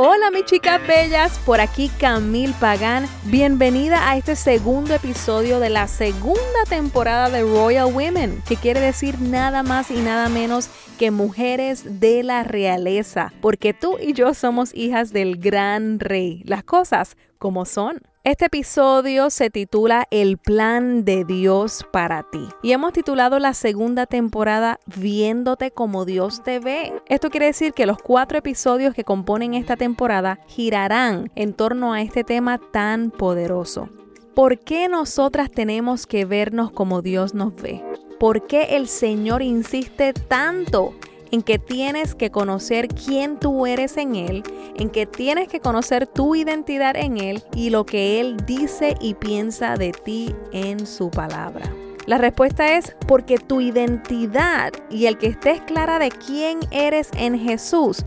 Hola mis chicas bellas, por aquí Camille Pagán. Bienvenida a este segundo episodio de la segunda temporada de Royal Women, que quiere decir nada más y nada menos que mujeres de la realeza, porque tú y yo somos hijas del gran rey. Las cosas como son. Este episodio se titula El plan de Dios para ti y hemos titulado la segunda temporada Viéndote como Dios te ve. Esto quiere decir que los cuatro episodios que componen esta temporada girarán en torno a este tema tan poderoso. ¿Por qué nosotras tenemos que vernos como Dios nos ve? ¿Por qué el Señor insiste tanto en que tienes que conocer quién tú eres en Él, en que tienes que conocer tu identidad en Él y lo que Él dice y piensa de ti en su palabra. La respuesta es porque tu identidad y el que estés clara de quién eres en Jesús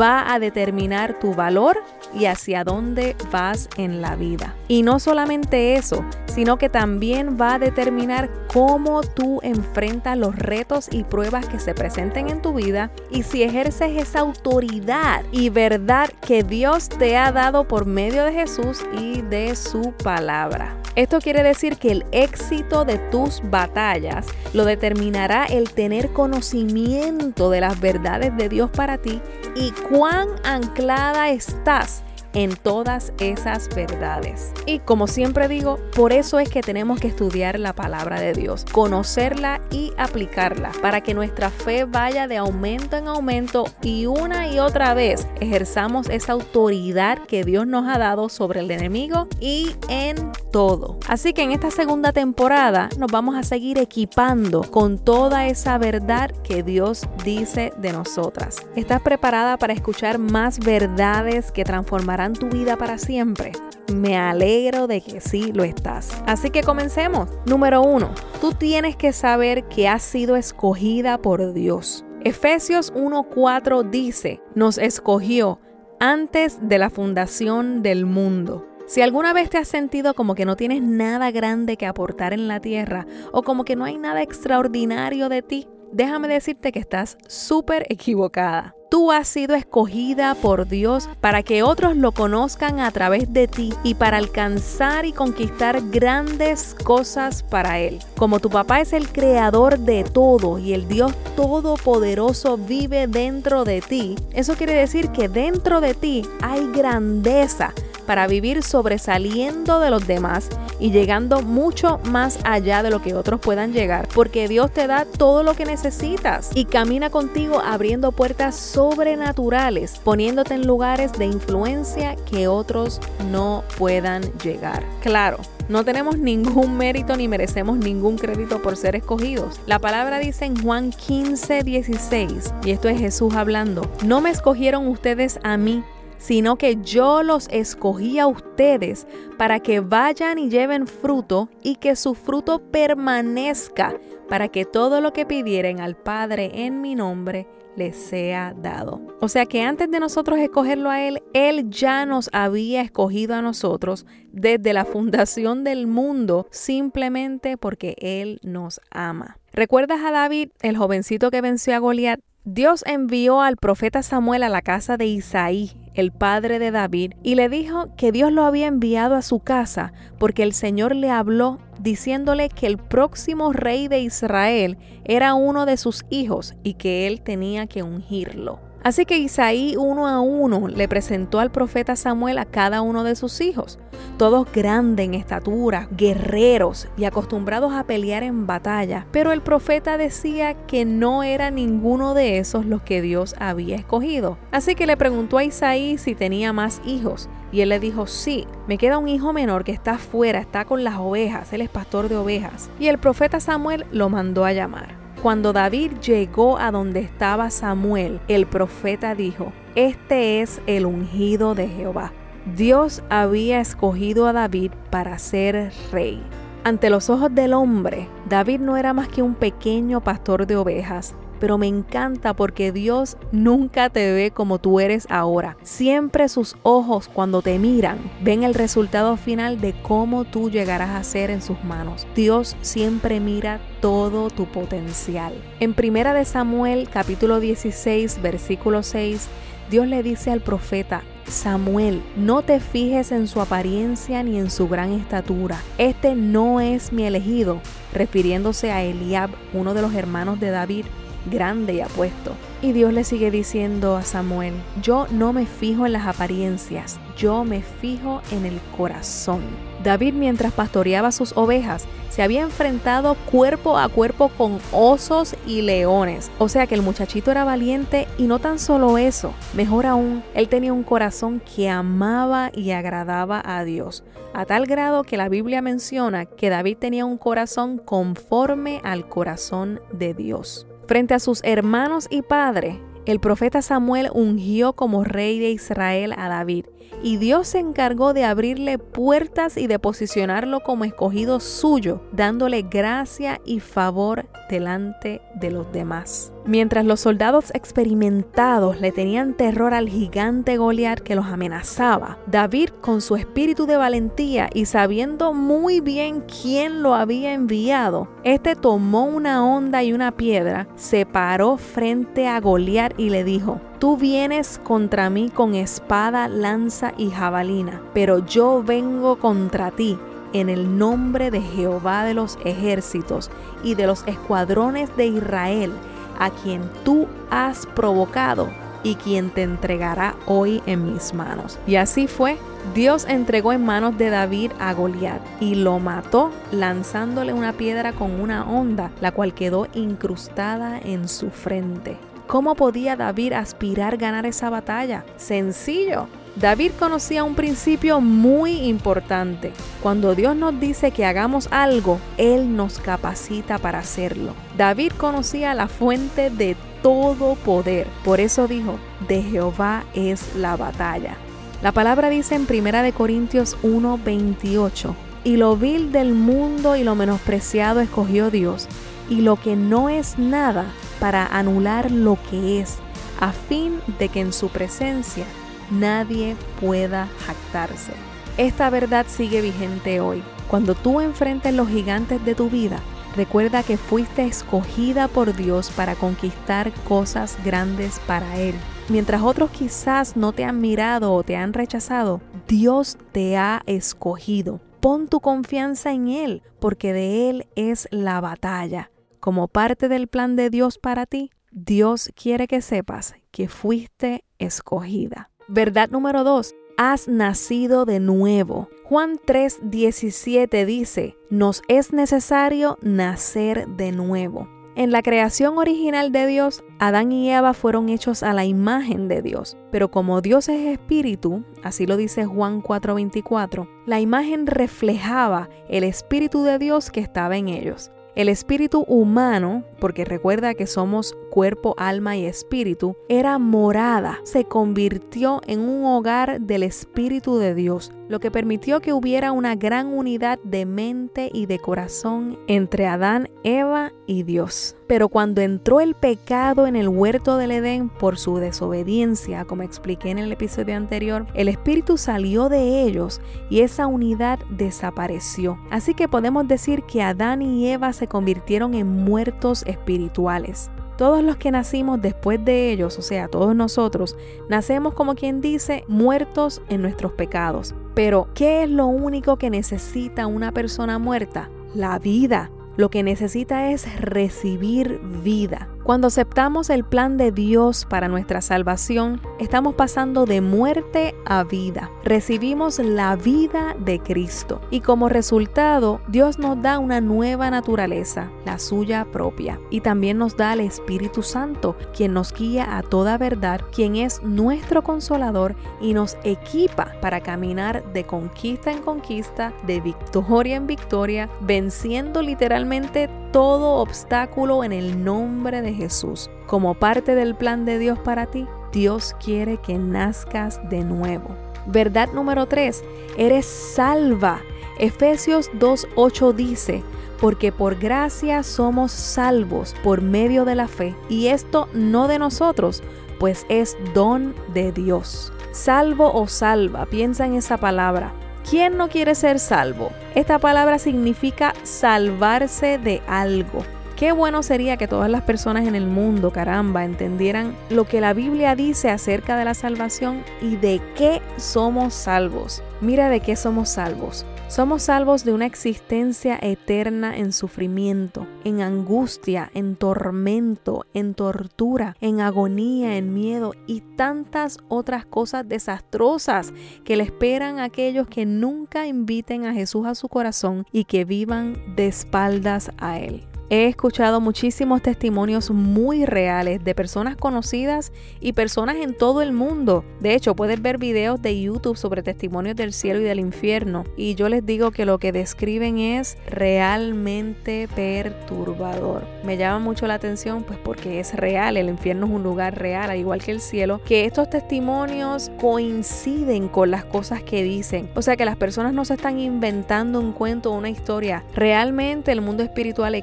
va a determinar tu valor y hacia dónde vas en la vida. Y no solamente eso, sino que también va a determinar cómo tú enfrentas los retos y pruebas que se presenten en tu vida y si ejerces esa autoridad y verdad que Dios te ha dado por medio de Jesús y de su palabra. Esto quiere decir que el éxito de tus batallas lo determinará el tener conocimiento de las verdades de Dios para ti y cuán anclada estás en todas esas verdades. Y como siempre digo, por eso es que tenemos que estudiar la palabra de Dios, conocerla y aplicarla para que nuestra fe vaya de aumento en aumento y una y otra vez ejerzamos esa autoridad que Dios nos ha dado sobre el enemigo y en todo. Así que en esta segunda temporada nos vamos a seguir equipando con toda esa verdad que Dios dice de nosotras. ¿Estás preparada para escuchar más verdades que transformarán tu vida para siempre? Me alegro de que sí lo estás. Así que comencemos. Número uno, tú tienes que saber que has sido escogida por Dios. Efesios 1.4 dice, nos escogió antes de la fundación del mundo. Si alguna vez te has sentido como que no tienes nada grande que aportar en la tierra o como que no hay nada extraordinario de ti, déjame decirte que estás súper equivocada. Tú has sido escogida por Dios para que otros lo conozcan a través de ti y para alcanzar y conquistar grandes cosas para Él. Como tu papá es el creador de todo y el Dios todopoderoso vive dentro de ti, eso quiere decir que dentro de ti hay grandeza para vivir sobresaliendo de los demás y llegando mucho más allá de lo que otros puedan llegar, porque Dios te da todo lo que necesitas y camina contigo abriendo puertas sobrenaturales, poniéndote en lugares de influencia que otros no puedan llegar. Claro, no tenemos ningún mérito ni merecemos ningún crédito por ser escogidos. La palabra dice en Juan 15, 16, y esto es Jesús hablando, no me escogieron ustedes a mí, sino que yo los escogí a ustedes para que vayan y lleven fruto y que su fruto permanezca, para que todo lo que pidieren al Padre en mi nombre les sea dado. O sea que antes de nosotros escogerlo a Él, Él ya nos había escogido a nosotros desde la fundación del mundo simplemente porque Él nos ama. ¿Recuerdas a David, el jovencito que venció a Goliat? Dios envió al profeta Samuel a la casa de Isaí, el padre de David, y le dijo que Dios lo había enviado a su casa porque el Señor le habló diciéndole que el próximo rey de Israel era uno de sus hijos y que él tenía que ungirlo. Así que Isaí uno a uno le presentó al profeta Samuel a cada uno de sus hijos, todos grandes en estatura, guerreros y acostumbrados a pelear en batalla. Pero el profeta decía que no era ninguno de esos los que Dios había escogido. Así que le preguntó a Isaí si tenía más hijos. Y él le dijo, sí, me queda un hijo menor que está afuera, está con las ovejas, él es pastor de ovejas. Y el profeta Samuel lo mandó a llamar. Cuando David llegó a donde estaba Samuel, el profeta dijo, Este es el ungido de Jehová. Dios había escogido a David para ser rey. Ante los ojos del hombre, David no era más que un pequeño pastor de ovejas, pero me encanta porque Dios nunca te ve como tú eres ahora. Siempre sus ojos cuando te miran ven el resultado final de cómo tú llegarás a ser en sus manos. Dios siempre mira todo tu potencial. En Primera de Samuel capítulo 16 versículo 6 Dios le dice al profeta, Samuel, no te fijes en su apariencia ni en su gran estatura. Este no es mi elegido, refiriéndose a Eliab, uno de los hermanos de David, grande y apuesto. Y Dios le sigue diciendo a Samuel, yo no me fijo en las apariencias, yo me fijo en el corazón. David mientras pastoreaba sus ovejas se había enfrentado cuerpo a cuerpo con osos y leones. O sea que el muchachito era valiente y no tan solo eso, mejor aún, él tenía un corazón que amaba y agradaba a Dios, a tal grado que la Biblia menciona que David tenía un corazón conforme al corazón de Dios. Frente a sus hermanos y padre, el profeta Samuel ungió como rey de Israel a David y Dios se encargó de abrirle puertas y de posicionarlo como escogido suyo, dándole gracia y favor delante de los demás. Mientras los soldados experimentados le tenían terror al gigante Goliat que los amenazaba, David con su espíritu de valentía y sabiendo muy bien quién lo había enviado, este tomó una onda y una piedra, se paró frente a Goliat y le dijo: Tú vienes contra mí con espada, lanza y jabalina, pero yo vengo contra ti en el nombre de Jehová de los ejércitos y de los escuadrones de Israel, a quien tú has provocado y quien te entregará hoy en mis manos. Y así fue. Dios entregó en manos de David a Goliat y lo mató lanzándole una piedra con una onda, la cual quedó incrustada en su frente. ¿Cómo podía David aspirar ganar esa batalla? Sencillo. David conocía un principio muy importante. Cuando Dios nos dice que hagamos algo, Él nos capacita para hacerlo. David conocía la fuente de todo poder. Por eso dijo, de Jehová es la batalla. La palabra dice en 1 Corintios 1:28, y lo vil del mundo y lo menospreciado escogió Dios, y lo que no es nada para anular lo que es, a fin de que en su presencia nadie pueda jactarse. Esta verdad sigue vigente hoy. Cuando tú enfrentes los gigantes de tu vida, recuerda que fuiste escogida por Dios para conquistar cosas grandes para Él. Mientras otros quizás no te han mirado o te han rechazado, Dios te ha escogido. Pon tu confianza en Él, porque de Él es la batalla como parte del plan de Dios para ti, Dios quiere que sepas que fuiste escogida. Verdad número dos, has nacido de nuevo. Juan 3:17 dice, nos es necesario nacer de nuevo. En la creación original de Dios, Adán y Eva fueron hechos a la imagen de Dios, pero como Dios es espíritu, así lo dice Juan 4:24, la imagen reflejaba el espíritu de Dios que estaba en ellos. El espíritu humano, porque recuerda que somos cuerpo, alma y espíritu, era morada, se convirtió en un hogar del Espíritu de Dios, lo que permitió que hubiera una gran unidad de mente y de corazón entre Adán, Eva y Dios. Pero cuando entró el pecado en el huerto del Edén por su desobediencia, como expliqué en el episodio anterior, el Espíritu salió de ellos y esa unidad desapareció. Así que podemos decir que Adán y Eva se convirtieron en muertos espirituales. Todos los que nacimos después de ellos, o sea, todos nosotros, nacemos como quien dice muertos en nuestros pecados. Pero, ¿qué es lo único que necesita una persona muerta? La vida. Lo que necesita es recibir vida. Cuando aceptamos el plan de Dios para nuestra salvación, estamos pasando de muerte a vida. Recibimos la vida de Cristo y como resultado Dios nos da una nueva naturaleza, la suya propia. Y también nos da el Espíritu Santo, quien nos guía a toda verdad, quien es nuestro consolador y nos equipa para caminar de conquista en conquista, de victoria en victoria, venciendo literalmente todo obstáculo en el nombre de Jesús. Como parte del plan de Dios para ti, Dios quiere que nazcas de nuevo. Verdad número 3, eres salva. Efesios 2.8 dice, porque por gracia somos salvos por medio de la fe, y esto no de nosotros, pues es don de Dios. Salvo o salva, piensa en esa palabra. ¿Quién no quiere ser salvo? Esta palabra significa salvarse de algo. Qué bueno sería que todas las personas en el mundo, caramba, entendieran lo que la Biblia dice acerca de la salvación y de qué somos salvos. Mira de qué somos salvos. Somos salvos de una existencia eterna en sufrimiento, en angustia, en tormento, en tortura, en agonía, en miedo y tantas otras cosas desastrosas que le esperan a aquellos que nunca inviten a Jesús a su corazón y que vivan de espaldas a Él. He escuchado muchísimos testimonios muy reales de personas conocidas y personas en todo el mundo. De hecho, puedes ver videos de YouTube sobre testimonios del cielo y del infierno. Y yo les digo que lo que describen es realmente perturbador. Me llama mucho la atención pues porque es real, el infierno es un lugar real, al igual que el cielo, que estos testimonios coinciden con las cosas que dicen. O sea que las personas no se están inventando un cuento o una historia. Realmente el mundo espiritual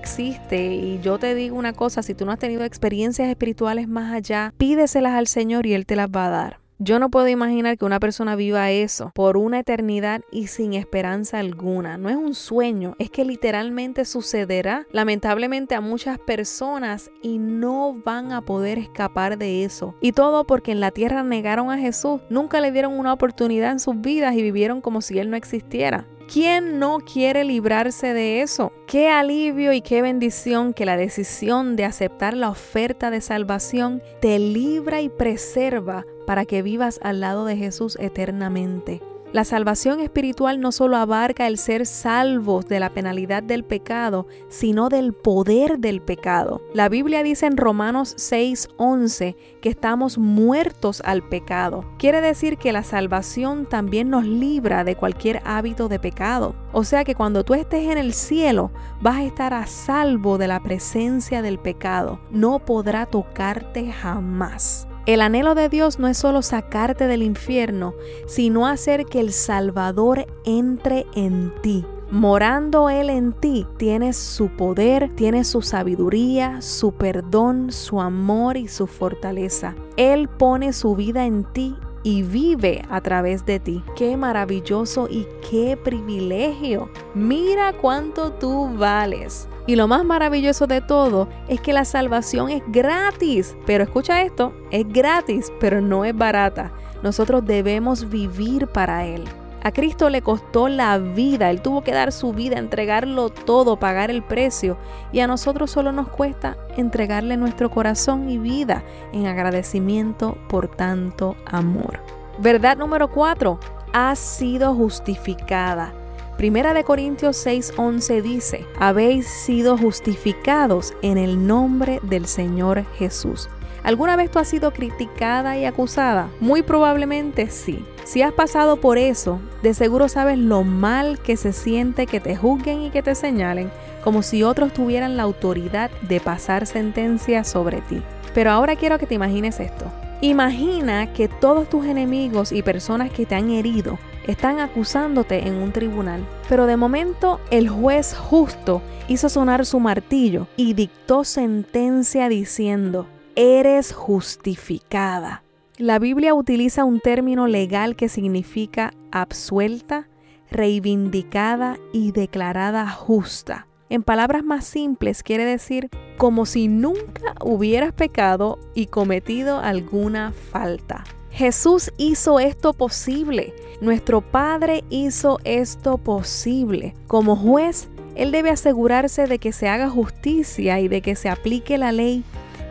y yo te digo una cosa, si tú no has tenido experiencias espirituales más allá, pídeselas al Señor y Él te las va a dar. Yo no puedo imaginar que una persona viva eso por una eternidad y sin esperanza alguna. No es un sueño, es que literalmente sucederá lamentablemente a muchas personas y no van a poder escapar de eso. Y todo porque en la tierra negaron a Jesús, nunca le dieron una oportunidad en sus vidas y vivieron como si Él no existiera. ¿Quién no quiere librarse de eso? Qué alivio y qué bendición que la decisión de aceptar la oferta de salvación te libra y preserva para que vivas al lado de Jesús eternamente. La salvación espiritual no solo abarca el ser salvos de la penalidad del pecado, sino del poder del pecado. La Biblia dice en Romanos 6:11 que estamos muertos al pecado. Quiere decir que la salvación también nos libra de cualquier hábito de pecado. O sea que cuando tú estés en el cielo, vas a estar a salvo de la presencia del pecado. No podrá tocarte jamás. El anhelo de Dios no es solo sacarte del infierno, sino hacer que el Salvador entre en ti. Morando Él en ti, tienes su poder, tienes su sabiduría, su perdón, su amor y su fortaleza. Él pone su vida en ti y vive a través de ti. Qué maravilloso y qué privilegio. Mira cuánto tú vales. Y lo más maravilloso de todo es que la salvación es gratis. Pero escucha esto, es gratis, pero no es barata. Nosotros debemos vivir para Él. A Cristo le costó la vida, Él tuvo que dar su vida, entregarlo todo, pagar el precio. Y a nosotros solo nos cuesta entregarle nuestro corazón y vida en agradecimiento por tanto amor. Verdad número 4. Has sido justificada. Primera de Corintios 6:11 dice, habéis sido justificados en el nombre del Señor Jesús. ¿Alguna vez tú has sido criticada y acusada? Muy probablemente sí. Si has pasado por eso, de seguro sabes lo mal que se siente que te juzguen y que te señalen, como si otros tuvieran la autoridad de pasar sentencia sobre ti. Pero ahora quiero que te imagines esto. Imagina que todos tus enemigos y personas que te han herido están acusándote en un tribunal, pero de momento el juez justo hizo sonar su martillo y dictó sentencia diciendo, eres justificada. La Biblia utiliza un término legal que significa absuelta, reivindicada y declarada justa. En palabras más simples quiere decir como si nunca hubieras pecado y cometido alguna falta. Jesús hizo esto posible. Nuestro Padre hizo esto posible. Como juez, Él debe asegurarse de que se haga justicia y de que se aplique la ley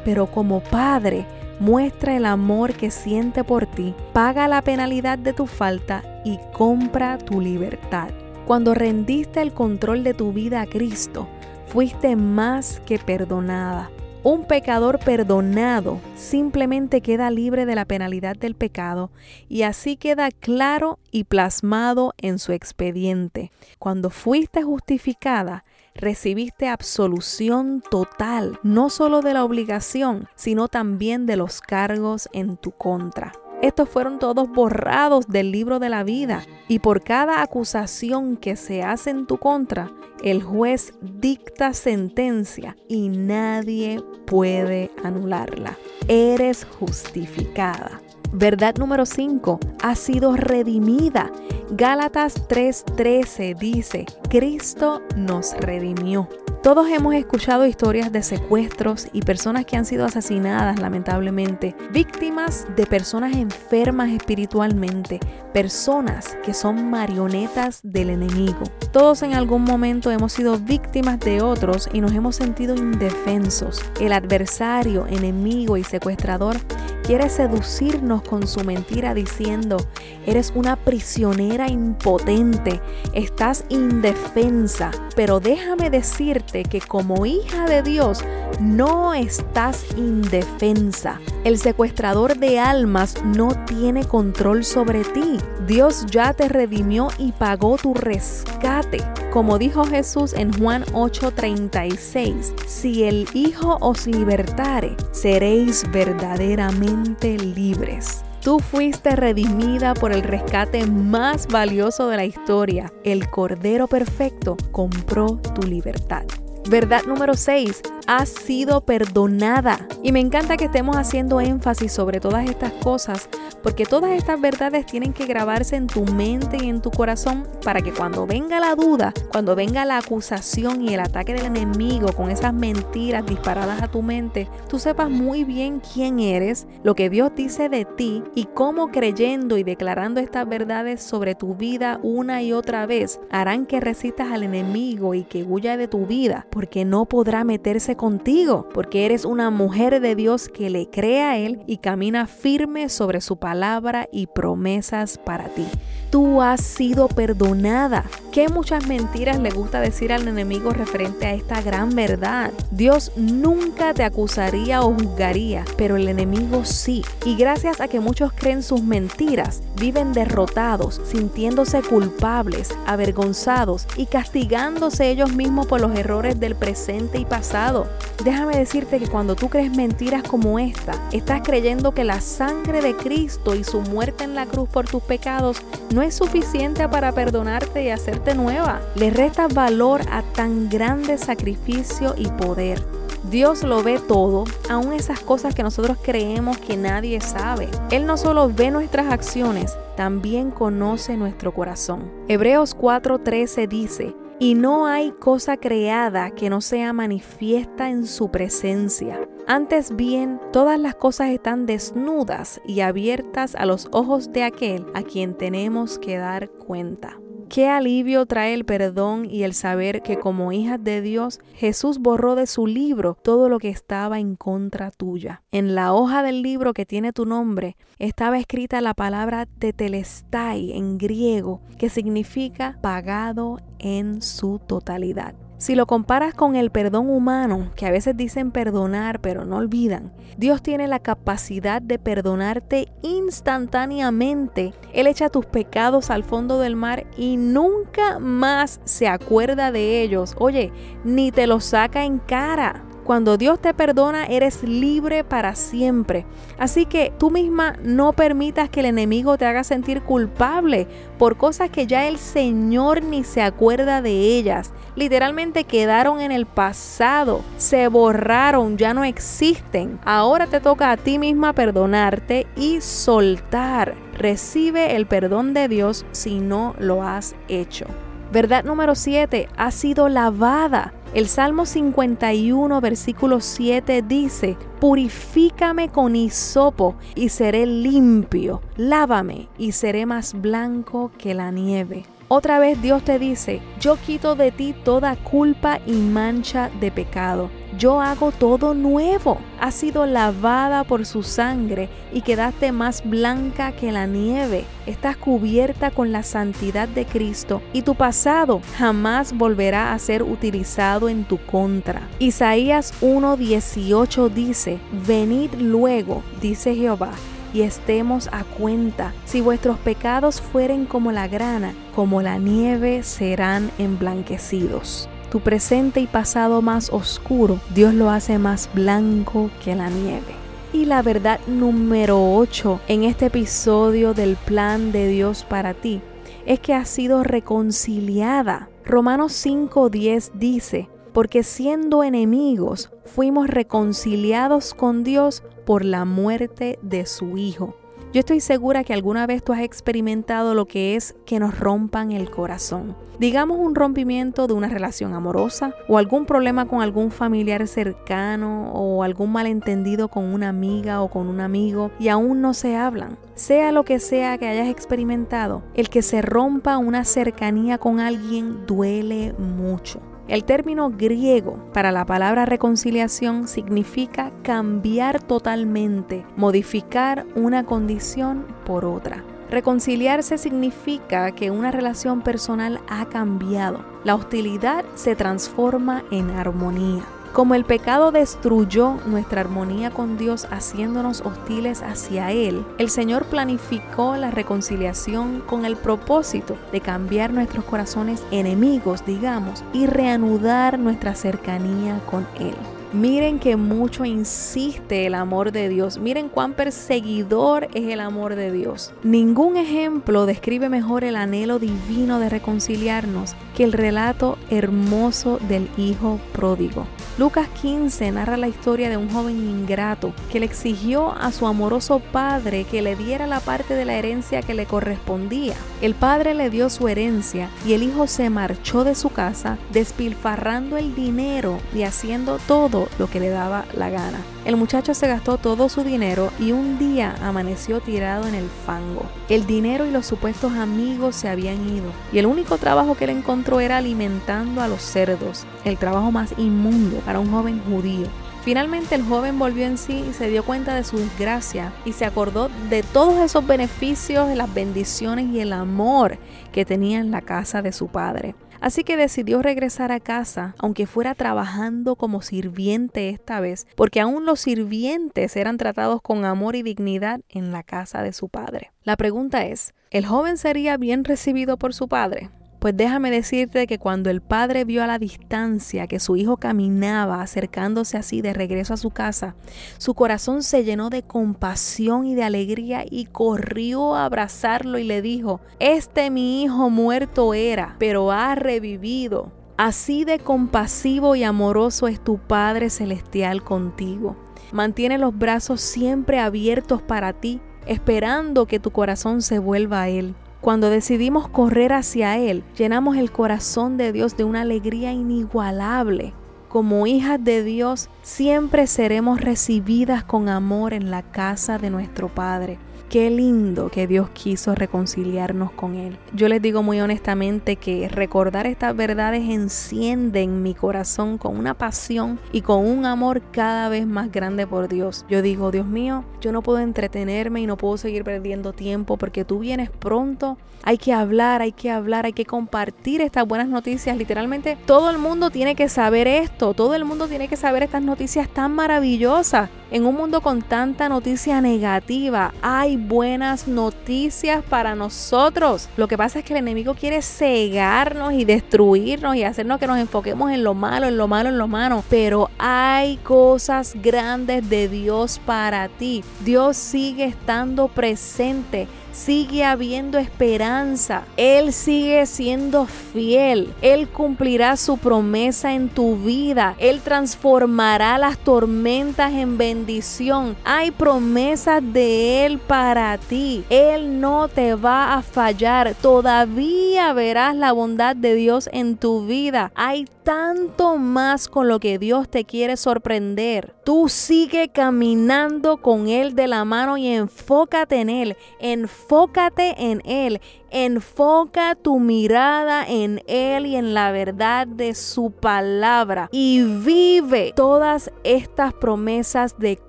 pero como padre, muestra el amor que siente por ti, paga la penalidad de tu falta y compra tu libertad. Cuando rendiste el control de tu vida a Cristo, fuiste más que perdonada. Un pecador perdonado simplemente queda libre de la penalidad del pecado y así queda claro y plasmado en su expediente. Cuando fuiste justificada, recibiste absolución total, no solo de la obligación, sino también de los cargos en tu contra. Estos fueron todos borrados del libro de la vida y por cada acusación que se hace en tu contra, el juez dicta sentencia y nadie puede anularla. Eres justificada. Verdad número 5, ha sido redimida. Gálatas 3:13 dice, Cristo nos redimió. Todos hemos escuchado historias de secuestros y personas que han sido asesinadas lamentablemente, víctimas de personas enfermas espiritualmente, personas que son marionetas del enemigo. Todos en algún momento hemos sido víctimas de otros y nos hemos sentido indefensos. El adversario, enemigo y secuestrador quiere seducirnos con su mentira diciendo, eres una prisionera impotente, estás indefensa, pero déjame decirte que como hija de Dios no estás indefensa. El secuestrador de almas no tiene control sobre ti. Dios ya te redimió y pagó tu rescate. Como dijo Jesús en Juan 8:36, si el Hijo os libertare, seréis verdaderamente libres. Tú fuiste redimida por el rescate más valioso de la historia. El Cordero Perfecto compró tu libertad. Verdad número 6 has sido perdonada. Y me encanta que estemos haciendo énfasis sobre todas estas cosas, porque todas estas verdades tienen que grabarse en tu mente y en tu corazón para que cuando venga la duda, cuando venga la acusación y el ataque del enemigo con esas mentiras disparadas a tu mente, tú sepas muy bien quién eres, lo que Dios dice de ti y cómo creyendo y declarando estas verdades sobre tu vida una y otra vez harán que resistas al enemigo y que huya de tu vida, porque no podrá meterse contigo, porque eres una mujer de Dios que le cree a Él y camina firme sobre su palabra y promesas para ti. Tú has sido perdonada. Qué muchas mentiras le gusta decir al enemigo referente a esta gran verdad. Dios nunca te acusaría o juzgaría, pero el enemigo sí. Y gracias a que muchos creen sus mentiras, viven derrotados, sintiéndose culpables, avergonzados y castigándose ellos mismos por los errores del presente y pasado. Déjame decirte que cuando tú crees mentiras como esta, estás creyendo que la sangre de Cristo y su muerte en la cruz por tus pecados no es suficiente para perdonarte y hacerte nueva. Le resta valor a tan grande sacrificio y poder. Dios lo ve todo, aun esas cosas que nosotros creemos que nadie sabe. Él no solo ve nuestras acciones, también conoce nuestro corazón. Hebreos 4:13 dice, y no hay cosa creada que no sea manifiesta en su presencia. Antes bien, todas las cosas están desnudas y abiertas a los ojos de aquel a quien tenemos que dar cuenta. Qué alivio trae el perdón y el saber que como hijas de Dios, Jesús borró de su libro todo lo que estaba en contra tuya. En la hoja del libro que tiene tu nombre estaba escrita la palabra tetelestai en griego, que significa pagado en su totalidad. Si lo comparas con el perdón humano, que a veces dicen perdonar pero no olvidan, Dios tiene la capacidad de perdonarte instantáneamente. Él echa tus pecados al fondo del mar y nunca más se acuerda de ellos. Oye, ni te los saca en cara. Cuando Dios te perdona, eres libre para siempre. Así que tú misma no permitas que el enemigo te haga sentir culpable por cosas que ya el Señor ni se acuerda de ellas. Literalmente quedaron en el pasado, se borraron, ya no existen. Ahora te toca a ti misma perdonarte y soltar. Recibe el perdón de Dios si no lo has hecho. Verdad número 7, ha sido lavada. El Salmo 51, versículo 7 dice, Purifícame con hisopo y seré limpio, lávame y seré más blanco que la nieve. Otra vez Dios te dice, yo quito de ti toda culpa y mancha de pecado. Yo hago todo nuevo. Has sido lavada por su sangre y quedaste más blanca que la nieve. Estás cubierta con la santidad de Cristo y tu pasado jamás volverá a ser utilizado en tu contra. Isaías 1:18 dice, venid luego, dice Jehová y estemos a cuenta. Si vuestros pecados fueren como la grana, como la nieve serán emblanquecidos. Tu presente y pasado más oscuro, Dios lo hace más blanco que la nieve. Y la verdad número 8 en este episodio del plan de Dios para ti es que has sido reconciliada. Romanos 5:10 dice, porque siendo enemigos fuimos reconciliados con Dios por la muerte de su Hijo. Yo estoy segura que alguna vez tú has experimentado lo que es que nos rompan el corazón. Digamos un rompimiento de una relación amorosa o algún problema con algún familiar cercano o algún malentendido con una amiga o con un amigo y aún no se hablan. Sea lo que sea que hayas experimentado, el que se rompa una cercanía con alguien duele mucho. El término griego para la palabra reconciliación significa cambiar totalmente, modificar una condición por otra. Reconciliarse significa que una relación personal ha cambiado. La hostilidad se transforma en armonía. Como el pecado destruyó nuestra armonía con Dios haciéndonos hostiles hacia Él, el Señor planificó la reconciliación con el propósito de cambiar nuestros corazones enemigos, digamos, y reanudar nuestra cercanía con Él. Miren que mucho insiste el amor de Dios. Miren cuán perseguidor es el amor de Dios. Ningún ejemplo describe mejor el anhelo divino de reconciliarnos que el relato hermoso del Hijo pródigo. Lucas 15 narra la historia de un joven ingrato que le exigió a su amoroso padre que le diera la parte de la herencia que le correspondía. El padre le dio su herencia y el hijo se marchó de su casa despilfarrando el dinero y haciendo todo lo que le daba la gana. El muchacho se gastó todo su dinero y un día amaneció tirado en el fango. El dinero y los supuestos amigos se habían ido y el único trabajo que él encontró era alimentando a los cerdos, el trabajo más inmundo para un joven judío. Finalmente el joven volvió en sí y se dio cuenta de su desgracia y se acordó de todos esos beneficios, las bendiciones y el amor que tenía en la casa de su padre. Así que decidió regresar a casa, aunque fuera trabajando como sirviente esta vez, porque aún los sirvientes eran tratados con amor y dignidad en la casa de su padre. La pregunta es, ¿el joven sería bien recibido por su padre? Pues déjame decirte que cuando el padre vio a la distancia que su hijo caminaba acercándose así de regreso a su casa, su corazón se llenó de compasión y de alegría y corrió a abrazarlo y le dijo, este mi hijo muerto era, pero ha revivido. Así de compasivo y amoroso es tu Padre Celestial contigo. Mantiene los brazos siempre abiertos para ti, esperando que tu corazón se vuelva a Él. Cuando decidimos correr hacia Él, llenamos el corazón de Dios de una alegría inigualable. Como hijas de Dios, siempre seremos recibidas con amor en la casa de nuestro Padre. Qué lindo que Dios quiso reconciliarnos con Él. Yo les digo muy honestamente que recordar estas verdades enciende en mi corazón con una pasión y con un amor cada vez más grande por Dios. Yo digo, Dios mío, yo no puedo entretenerme y no puedo seguir perdiendo tiempo porque tú vienes pronto. Hay que hablar, hay que hablar, hay que compartir estas buenas noticias. Literalmente todo el mundo tiene que saber esto, todo el mundo tiene que saber estas noticias tan maravillosas. En un mundo con tanta noticia negativa, hay buenas noticias para nosotros. Lo que pasa es que el enemigo quiere cegarnos y destruirnos y hacernos que nos enfoquemos en lo malo, en lo malo, en lo malo. Pero hay cosas grandes de Dios para ti. Dios sigue estando presente sigue habiendo esperanza. Él sigue siendo fiel. Él cumplirá su promesa en tu vida. Él transformará las tormentas en bendición. Hay promesas de Él para ti. Él no te va a fallar. Todavía verás la bondad de Dios en tu vida. Hay tanto más con lo que Dios te quiere sorprender. Tú sigue caminando con Él de la mano y enfócate en Él. Enfócate en Él. Enfoca tu mirada en Él y en la verdad de su palabra y vive todas estas promesas de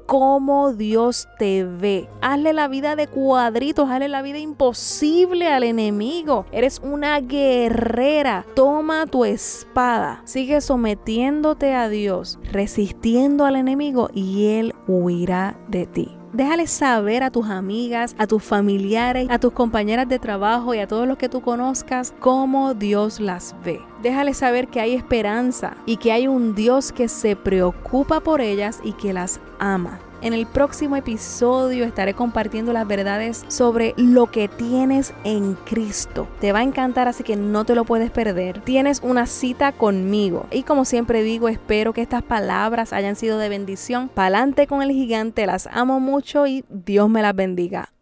cómo Dios te ve. Hazle la vida de cuadritos, hazle la vida imposible al enemigo. Eres una guerrera. Toma tu espada. Sigue sometiéndote a Dios, resistiendo al enemigo y Él huirá de ti. Déjale saber a tus amigas, a tus familiares, a tus compañeras de trabajo y a todos los que tú conozcas cómo Dios las ve. Déjale saber que hay esperanza y que hay un Dios que se preocupa por ellas y que las ama. En el próximo episodio estaré compartiendo las verdades sobre lo que tienes en Cristo. Te va a encantar, así que no te lo puedes perder. Tienes una cita conmigo. Y como siempre digo, espero que estas palabras hayan sido de bendición. Pa'lante con el gigante, las amo mucho y Dios me las bendiga.